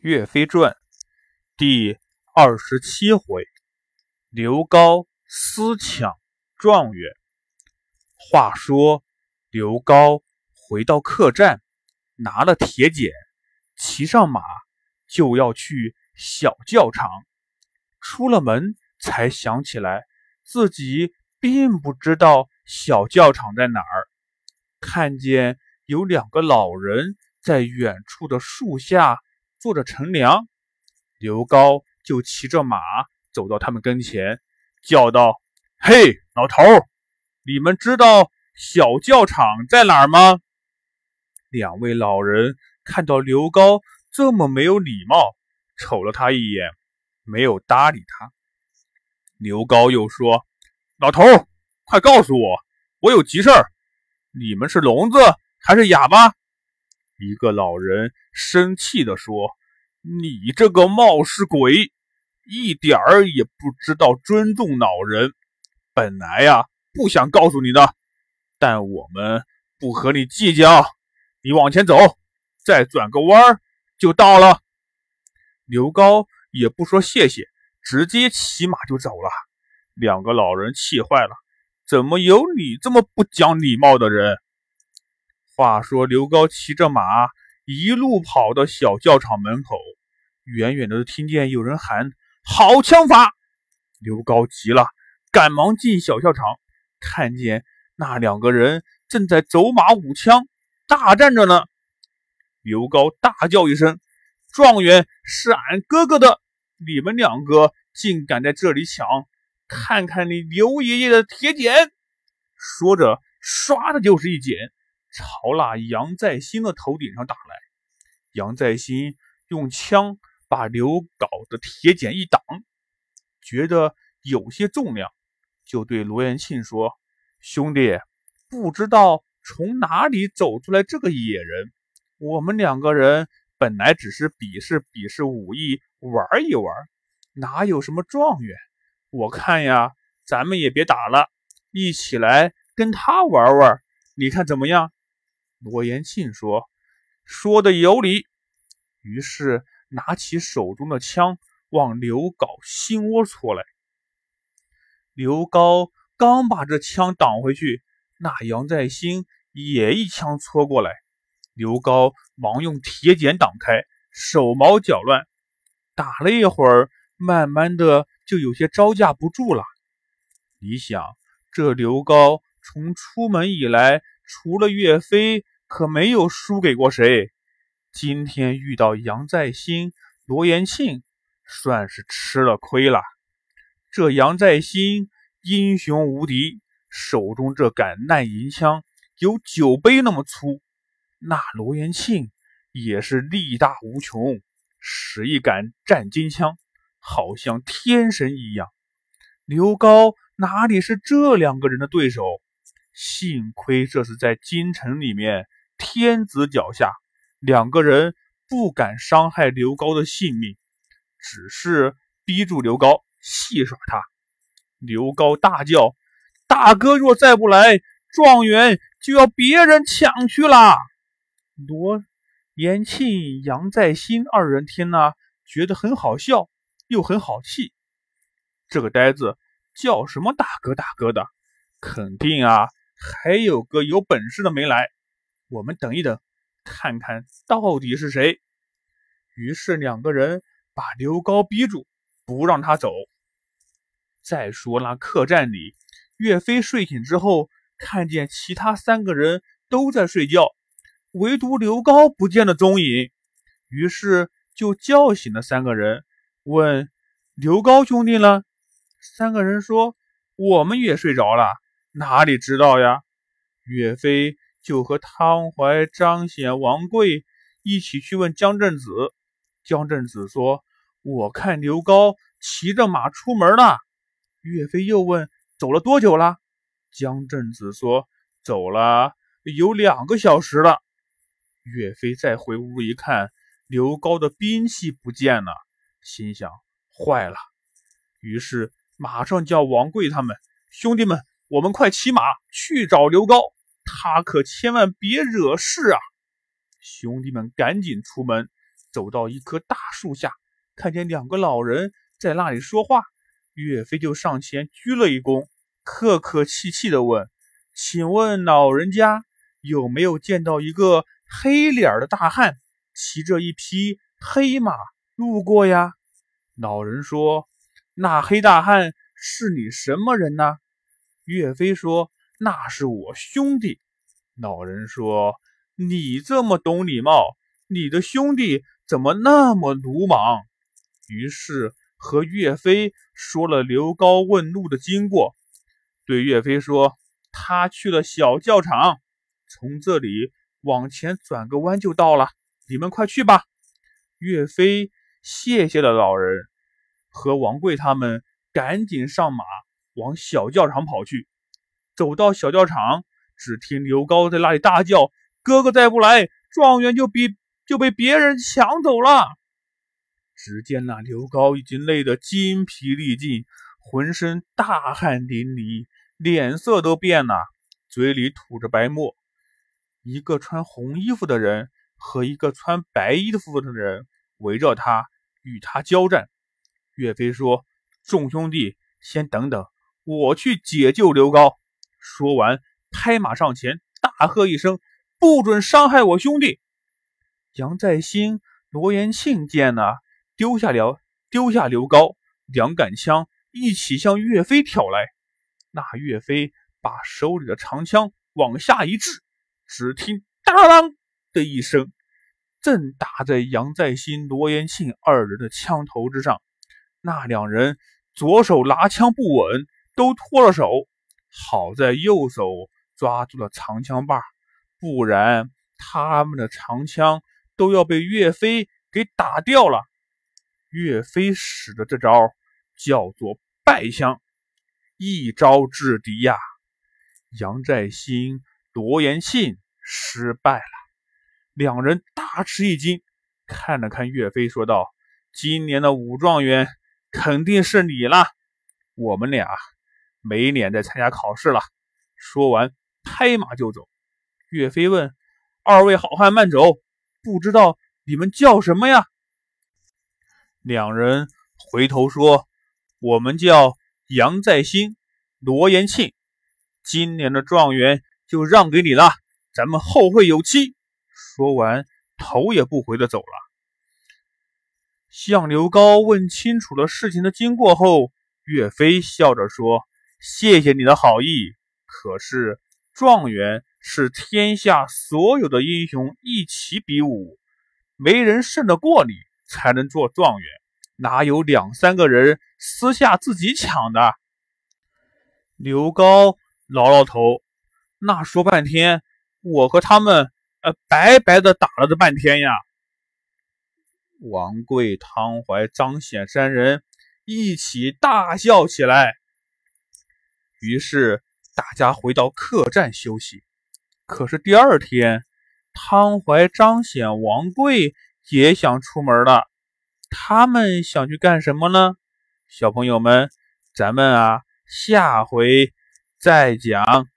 岳飞传第二十七回：刘高私抢状元。话说刘高回到客栈，拿了铁锏，骑上马就要去小教场。出了门，才想起来自己并不知道小教场在哪儿。看见有两个老人在远处的树下。坐着乘凉，刘高就骑着马走到他们跟前，叫道：“嘿，老头儿，你们知道小教场在哪儿吗？”两位老人看到刘高这么没有礼貌，瞅了他一眼，没有搭理他。刘高又说：“老头儿，快告诉我，我有急事儿。你们是聋子还是哑巴？”一个老人生气地说：“你这个冒失鬼，一点儿也不知道尊重老人。本来呀，不想告诉你的，但我们不和你计较。你往前走，再转个弯儿就到了。”刘高也不说谢谢，直接骑马就走了。两个老人气坏了：“怎么有你这么不讲礼貌的人？”话说，刘高骑着马一路跑到小教场门口，远远的听见有人喊：“好枪法！”刘高急了，赶忙进小教场，看见那两个人正在走马舞枪大战着呢。刘高大叫一声：“状元是俺哥哥的，你们两个竟敢在这里抢！看看你刘爷爷的铁锏！”说着，唰的就是一剪。朝那杨再兴的头顶上打来，杨再兴用枪把刘镐的铁锏一挡，觉得有些重量，就对罗延庆说：“兄弟，不知道从哪里走出来这个野人。我们两个人本来只是比试比试武艺，玩一玩，哪有什么状元？我看呀，咱们也别打了，一起来跟他玩玩，你看怎么样？”罗延庆说：“说的有理。”于是拿起手中的枪往刘镐心窝戳来。刘高刚把这枪挡回去，那杨再兴也一枪戳过来。刘高忙用铁锏挡开，手忙脚乱，打了一会儿，慢慢的就有些招架不住了。你想，这刘高从出门以来，除了岳飞，可没有输给过谁。今天遇到杨再兴、罗延庆，算是吃了亏了。这杨再兴英雄无敌，手中这杆烂银枪有酒杯那么粗；那罗延庆也是力大无穷，使一杆战金枪，好像天神一样。刘高哪里是这两个人的对手？幸亏这是在京城里面。天子脚下，两个人不敢伤害刘高的性命，只是逼住刘高戏耍他。刘高大叫：“大哥若再不来，状元就要别人抢去了。”罗延庆、杨再兴二人听了，觉得很好笑，又很好气。这个呆子叫什么大哥大哥的？肯定啊，还有个有本事的没来。我们等一等，看看到底是谁。于是两个人把刘高逼住，不让他走。再说那客栈里，岳飞睡醒之后，看见其他三个人都在睡觉，唯独刘高不见了踪影。于是就叫醒了三个人，问刘高兄弟呢？三个人说：“我们也睡着了，哪里知道呀？”岳飞。就和汤怀、张显、王贵一起去问江镇子。江镇子说：“我看刘高骑着马出门了。”岳飞又问：“走了多久了？”江镇子说：“走了有两个小时了。”岳飞再回屋一看，刘高的兵器不见了，心想：坏了。于是马上叫王贵他们兄弟们，我们快骑马去找刘高。他可千万别惹事啊！兄弟们赶紧出门，走到一棵大树下，看见两个老人在那里说话，岳飞就上前鞠了一躬，客客气气地问：“请问老人家有没有见到一个黑脸的大汉，骑着一匹黑马路过呀？”老人说：“那黑大汉是你什么人呢？”岳飞说：“那是我兄弟。”老人说：“你这么懂礼貌，你的兄弟怎么那么鲁莽？”于是和岳飞说了刘高问路的经过，对岳飞说：“他去了小教场，从这里往前转个弯就到了，你们快去吧。”岳飞。谢谢了老人，和王贵他们赶紧上马往小教场跑去。走到小教场，只听刘高在那里大叫：“哥哥再不来，状元就比就被别人抢走了。”只见那刘高已经累得筋疲力尽，浑身大汗淋漓，脸色都变了，嘴里吐着白沫。一个穿红衣服的人和一个穿白衣服的人围着他。与他交战，岳飞说：“众兄弟，先等等，我去解救刘高。”说完，拍马上前，大喝一声：“不准伤害我兄弟！”杨再兴、罗延庆见了，丢下了丢下刘高，两杆枪一起向岳飞挑来。那岳飞把手里的长枪往下一掷，只听“当啷”的一声。正打在杨再兴、罗延庆二人的枪头之上，那两人左手拿枪不稳，都脱了手。好在右手抓住了长枪把，不然他们的长枪都要被岳飞给打掉了。岳飞使的这招叫做败枪，一招制敌呀！杨再兴、罗延庆失败了。两人大吃一惊，看了看岳飞，说道：“今年的武状元肯定是你了，我们俩没脸再参加考试了。”说完，拍马就走。岳飞问：“二位好汉慢走，不知道你们叫什么呀？”两人回头说：“我们叫杨再兴、罗延庆，今年的状元就让给你了，咱们后会有期。”说完，头也不回的走了。向刘高问清楚了事情的经过后，岳飞笑着说：“谢谢你的好意，可是状元是天下所有的英雄一起比武，没人胜得过你才能做状元，哪有两三个人私下自己抢的？”刘高挠挠头，那说半天，我和他们。呃，白白的打了这半天呀！王贵、汤怀、张显三人一起大笑起来。于是大家回到客栈休息。可是第二天，汤怀、张显、王贵也想出门了。他们想去干什么呢？小朋友们，咱们啊，下回再讲。